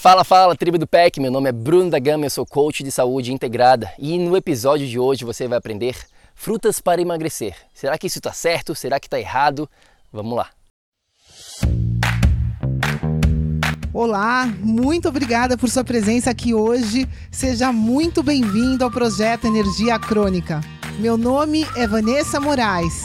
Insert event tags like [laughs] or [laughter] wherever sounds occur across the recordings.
Fala, fala, tribo do PEC, meu nome é Bruno da Gama, eu sou coach de saúde integrada e no episódio de hoje você vai aprender frutas para emagrecer. Será que isso está certo? Será que está errado? Vamos lá! Olá, muito obrigada por sua presença aqui hoje. Seja muito bem-vindo ao projeto Energia Crônica. Meu nome é Vanessa Moraes.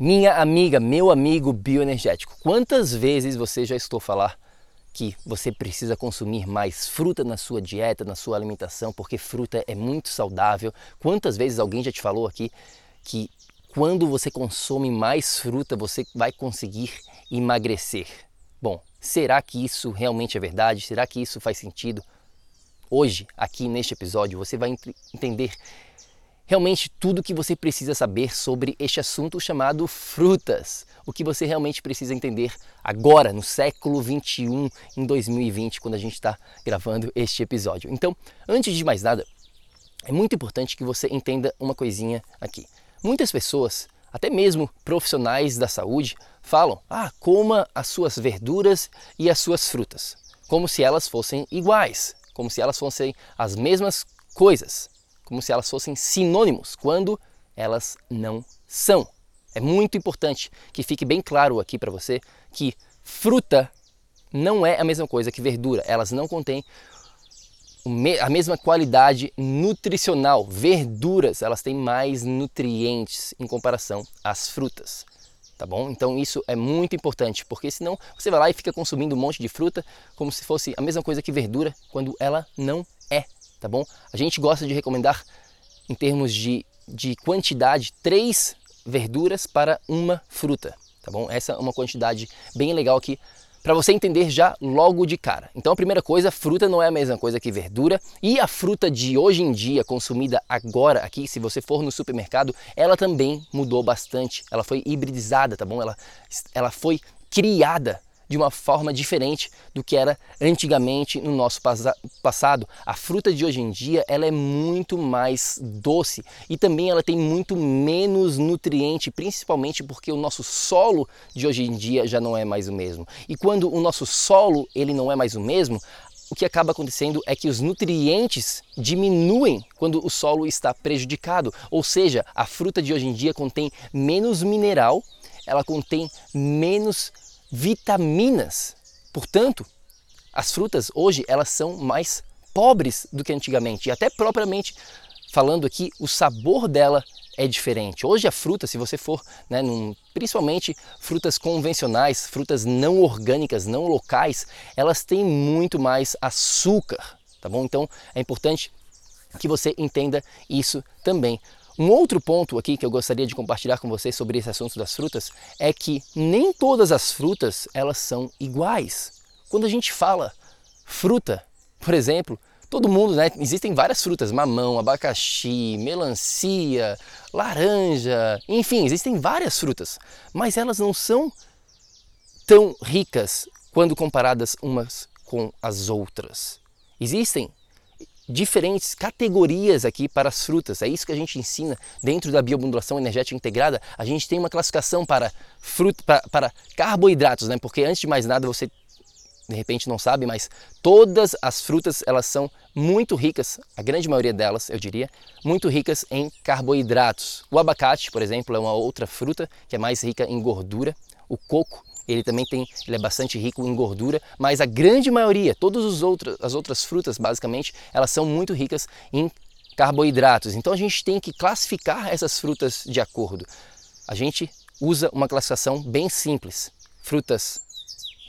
Minha amiga, meu amigo bioenergético, quantas vezes você já estou falar que você precisa consumir mais fruta na sua dieta, na sua alimentação, porque fruta é muito saudável? Quantas vezes alguém já te falou aqui que quando você consome mais fruta você vai conseguir emagrecer? Bom, será que isso realmente é verdade? Será que isso faz sentido? Hoje, aqui neste episódio, você vai entender realmente tudo o que você precisa saber sobre este assunto chamado frutas. O que você realmente precisa entender agora, no século 21, em 2020, quando a gente está gravando este episódio. Então, antes de mais nada, é muito importante que você entenda uma coisinha aqui. Muitas pessoas, até mesmo profissionais da saúde, falam: ah, coma as suas verduras e as suas frutas, como se elas fossem iguais, como se elas fossem as mesmas coisas como se elas fossem sinônimos, quando elas não são. É muito importante que fique bem claro aqui para você que fruta não é a mesma coisa que verdura. Elas não contêm a mesma qualidade nutricional. Verduras, elas têm mais nutrientes em comparação às frutas. Tá bom? Então isso é muito importante, porque senão você vai lá e fica consumindo um monte de fruta como se fosse a mesma coisa que verdura, quando ela não é tá bom? A gente gosta de recomendar, em termos de, de quantidade, três verduras para uma fruta, tá bom? Essa é uma quantidade bem legal aqui para você entender já logo de cara. Então a primeira coisa, fruta não é a mesma coisa que verdura e a fruta de hoje em dia consumida agora aqui, se você for no supermercado, ela também mudou bastante. Ela foi hibridizada, tá bom? Ela, ela foi criada de uma forma diferente do que era antigamente no nosso passado. A fruta de hoje em dia ela é muito mais doce e também ela tem muito menos nutriente, principalmente porque o nosso solo de hoje em dia já não é mais o mesmo. E quando o nosso solo ele não é mais o mesmo, o que acaba acontecendo é que os nutrientes diminuem quando o solo está prejudicado, ou seja, a fruta de hoje em dia contém menos mineral, ela contém menos vitaminas. Portanto, as frutas hoje elas são mais pobres do que antigamente e até propriamente falando aqui o sabor dela é diferente. Hoje a fruta, se você for, né, num, principalmente frutas convencionais, frutas não orgânicas, não locais, elas têm muito mais açúcar, tá bom? Então é importante que você entenda isso também. Um outro ponto aqui que eu gostaria de compartilhar com vocês sobre esse assunto das frutas é que nem todas as frutas elas são iguais. Quando a gente fala fruta, por exemplo, todo mundo, né? Existem várias frutas, mamão, abacaxi, melancia, laranja, enfim, existem várias frutas, mas elas não são tão ricas quando comparadas umas com as outras. Existem diferentes categorias aqui para as frutas. É isso que a gente ensina dentro da biomodulação energética integrada. A gente tem uma classificação para fruta, para, para carboidratos, né? Porque antes de mais nada você de repente não sabe, mas todas as frutas elas são muito ricas, a grande maioria delas, eu diria, muito ricas em carboidratos. O abacate, por exemplo, é uma outra fruta que é mais rica em gordura. O coco, ele também tem, ele é bastante rico em gordura, mas a grande maioria, todas as outras, as outras frutas, basicamente, elas são muito ricas em carboidratos. Então a gente tem que classificar essas frutas de acordo. A gente usa uma classificação bem simples: frutas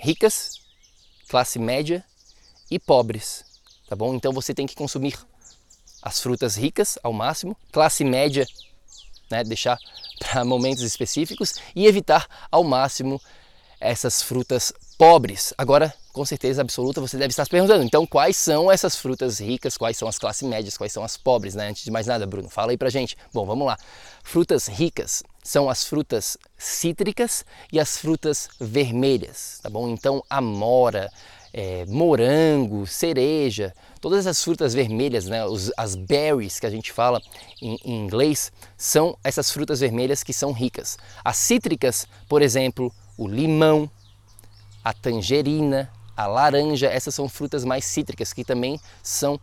ricas, classe média e pobres, tá bom? Então você tem que consumir as frutas ricas ao máximo, classe média, né, deixar para [laughs] momentos específicos e evitar ao máximo essas frutas pobres. Agora, com certeza absoluta, você deve estar se perguntando, então quais são essas frutas ricas, quais são as classes médias, quais são as pobres, né? Antes de mais nada, Bruno, fala aí pra gente. Bom, vamos lá. Frutas ricas são as frutas cítricas e as frutas vermelhas, tá bom? Então, amora, é, morango, cereja, todas essas frutas vermelhas, né, os, as berries que a gente fala em, em inglês, são essas frutas vermelhas que são ricas. As cítricas, por exemplo, o limão, a tangerina, a laranja, essas são frutas mais cítricas que também são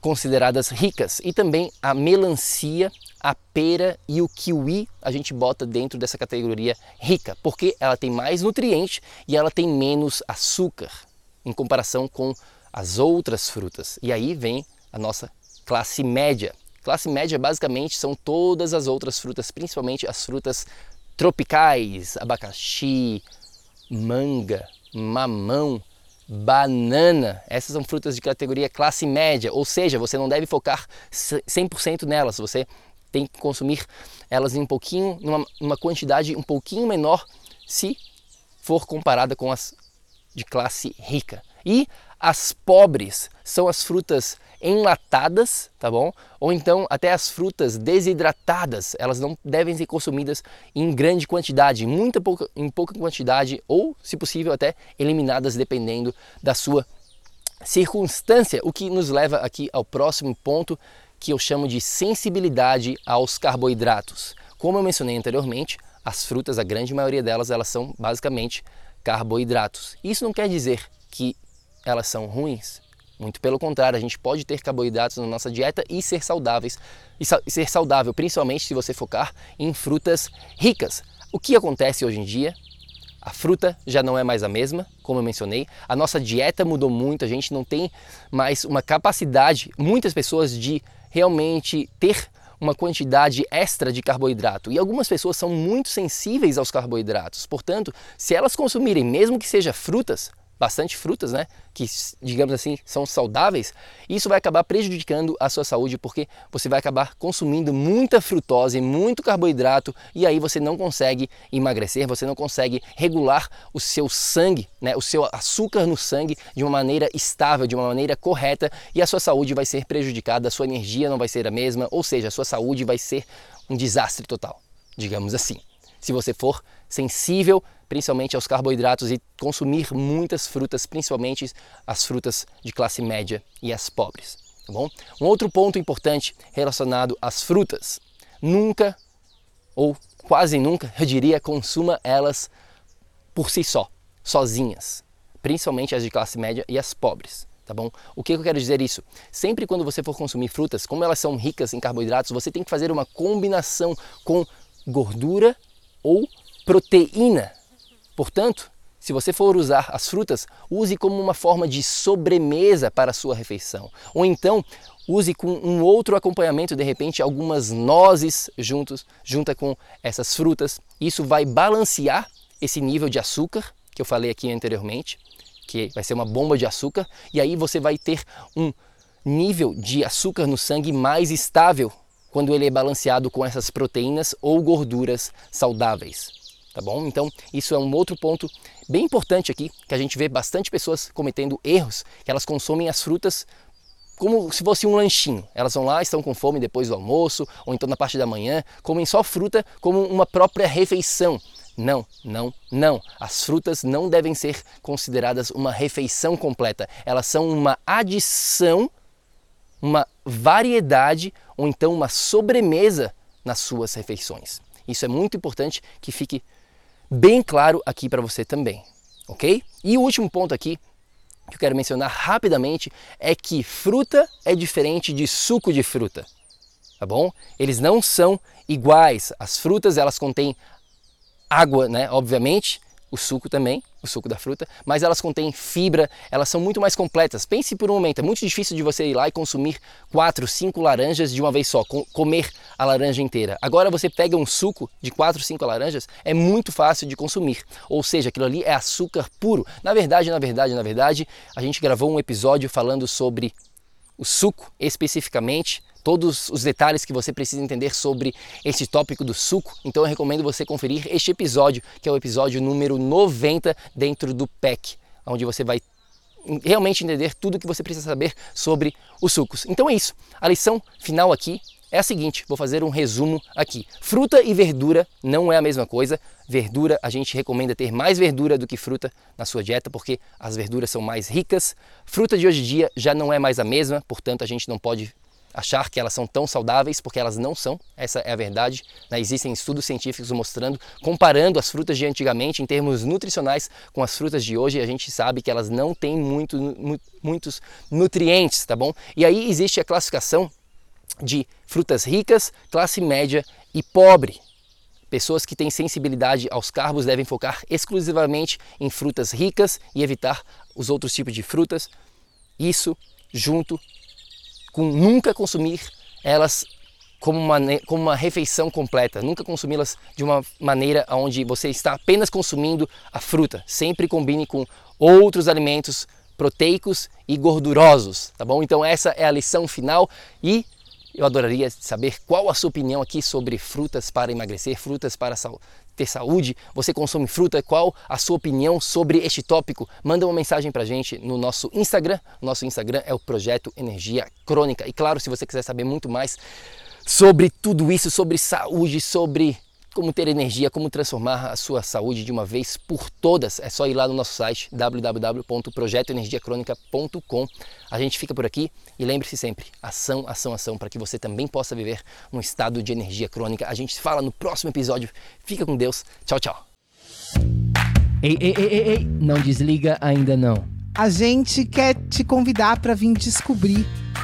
consideradas ricas. E também a melancia, a pera e o kiwi a gente bota dentro dessa categoria rica, porque ela tem mais nutriente e ela tem menos açúcar em comparação com as outras frutas. E aí vem a nossa classe média. Classe média basicamente são todas as outras frutas, principalmente as frutas tropicais, abacaxi, manga, mamão, banana. Essas são frutas de categoria classe média, ou seja, você não deve focar 100% nelas, você tem que consumir elas em um pouquinho, numa, numa quantidade um pouquinho menor se for comparada com as de classe rica. E as pobres são as frutas enlatadas, tá bom? Ou então até as frutas desidratadas, elas não devem ser consumidas em grande quantidade, muita pouca, em pouca quantidade ou, se possível, até eliminadas dependendo da sua circunstância, o que nos leva aqui ao próximo ponto que eu chamo de sensibilidade aos carboidratos. Como eu mencionei anteriormente, as frutas, a grande maioria delas, elas são basicamente carboidratos. Isso não quer dizer que elas são ruins. Muito pelo contrário, a gente pode ter carboidratos na nossa dieta e ser saudáveis e ser saudável, principalmente se você focar em frutas ricas. O que acontece hoje em dia? A fruta já não é mais a mesma, como eu mencionei. A nossa dieta mudou muito, a gente não tem mais uma capacidade, muitas pessoas, de realmente ter uma quantidade extra de carboidrato. E algumas pessoas são muito sensíveis aos carboidratos. Portanto, se elas consumirem, mesmo que seja frutas, bastante frutas, né, que digamos assim são saudáveis, isso vai acabar prejudicando a sua saúde porque você vai acabar consumindo muita frutose, muito carboidrato e aí você não consegue emagrecer, você não consegue regular o seu sangue, né, o seu açúcar no sangue de uma maneira estável, de uma maneira correta e a sua saúde vai ser prejudicada, a sua energia não vai ser a mesma, ou seja, a sua saúde vai ser um desastre total, digamos assim. Se você for sensível principalmente aos carboidratos e consumir muitas frutas, principalmente as frutas de classe média e as pobres. Tá bom? Um outro ponto importante relacionado às frutas: nunca ou quase nunca, eu diria, consuma elas por si só, sozinhas, principalmente as de classe média e as pobres. Tá bom? O que eu quero dizer isso? Sempre quando você for consumir frutas, como elas são ricas em carboidratos, você tem que fazer uma combinação com gordura ou proteína Portanto, se você for usar as frutas, use como uma forma de sobremesa para a sua refeição. Ou então, use com um outro acompanhamento, de repente algumas nozes juntos, junta com essas frutas. Isso vai balancear esse nível de açúcar que eu falei aqui anteriormente, que vai ser uma bomba de açúcar, e aí você vai ter um nível de açúcar no sangue mais estável quando ele é balanceado com essas proteínas ou gorduras saudáveis tá bom? Então, isso é um outro ponto bem importante aqui, que a gente vê bastante pessoas cometendo erros, que elas consomem as frutas como se fosse um lanchinho. Elas vão lá, estão com fome depois do almoço, ou então na parte da manhã, comem só fruta como uma própria refeição. Não, não, não. As frutas não devem ser consideradas uma refeição completa. Elas são uma adição, uma variedade ou então uma sobremesa nas suas refeições. Isso é muito importante que fique bem claro aqui para você também, ok? E o último ponto aqui que eu quero mencionar rapidamente é que fruta é diferente de suco de fruta, tá bom? Eles não são iguais. As frutas elas contêm água, né? Obviamente, o suco também, o suco da fruta, mas elas contêm fibra, elas são muito mais completas. Pense por um momento, é muito difícil de você ir lá e consumir quatro, cinco laranjas de uma vez só, comer a laranja inteira. Agora você pega um suco de quatro, cinco laranjas, é muito fácil de consumir. Ou seja, aquilo ali é açúcar puro. Na verdade, na verdade, na verdade, a gente gravou um episódio falando sobre o suco especificamente todos os detalhes que você precisa entender sobre este tópico do suco, então eu recomendo você conferir este episódio, que é o episódio número 90 dentro do PEC, onde você vai realmente entender tudo o que você precisa saber sobre os sucos. Então é isso. A lição final aqui é a seguinte, vou fazer um resumo aqui. Fruta e verdura não é a mesma coisa. Verdura, a gente recomenda ter mais verdura do que fruta na sua dieta, porque as verduras são mais ricas. Fruta de hoje em dia já não é mais a mesma, portanto a gente não pode achar que elas são tão saudáveis, porque elas não são, essa é a verdade. Né? Existem estudos científicos mostrando, comparando as frutas de antigamente em termos nutricionais com as frutas de hoje, a gente sabe que elas não têm muito, mu muitos nutrientes, tá bom? E aí existe a classificação de frutas ricas, classe média e pobre. Pessoas que têm sensibilidade aos carbos devem focar exclusivamente em frutas ricas e evitar os outros tipos de frutas. Isso junto com nunca consumir elas como uma, como uma refeição completa, nunca consumi-las de uma maneira onde você está apenas consumindo a fruta. Sempre combine com outros alimentos proteicos e gordurosos, tá bom? Então essa é a lição final e eu adoraria saber qual a sua opinião aqui sobre frutas para emagrecer, frutas para ter saúde. Você consome fruta? Qual a sua opinião sobre este tópico? Manda uma mensagem para a gente no nosso Instagram. Nosso Instagram é o Projeto Energia Crônica. E claro, se você quiser saber muito mais sobre tudo isso, sobre saúde, sobre como ter energia, como transformar a sua saúde de uma vez por todas, é só ir lá no nosso site www.projetoenergiacronica.com. A gente fica por aqui e lembre-se sempre, ação, ação, ação, para que você também possa viver um estado de energia crônica. A gente se fala no próximo episódio. Fica com Deus. Tchau, tchau. Ei, ei, ei, ei, ei. não desliga ainda não. A gente quer te convidar para vir descobrir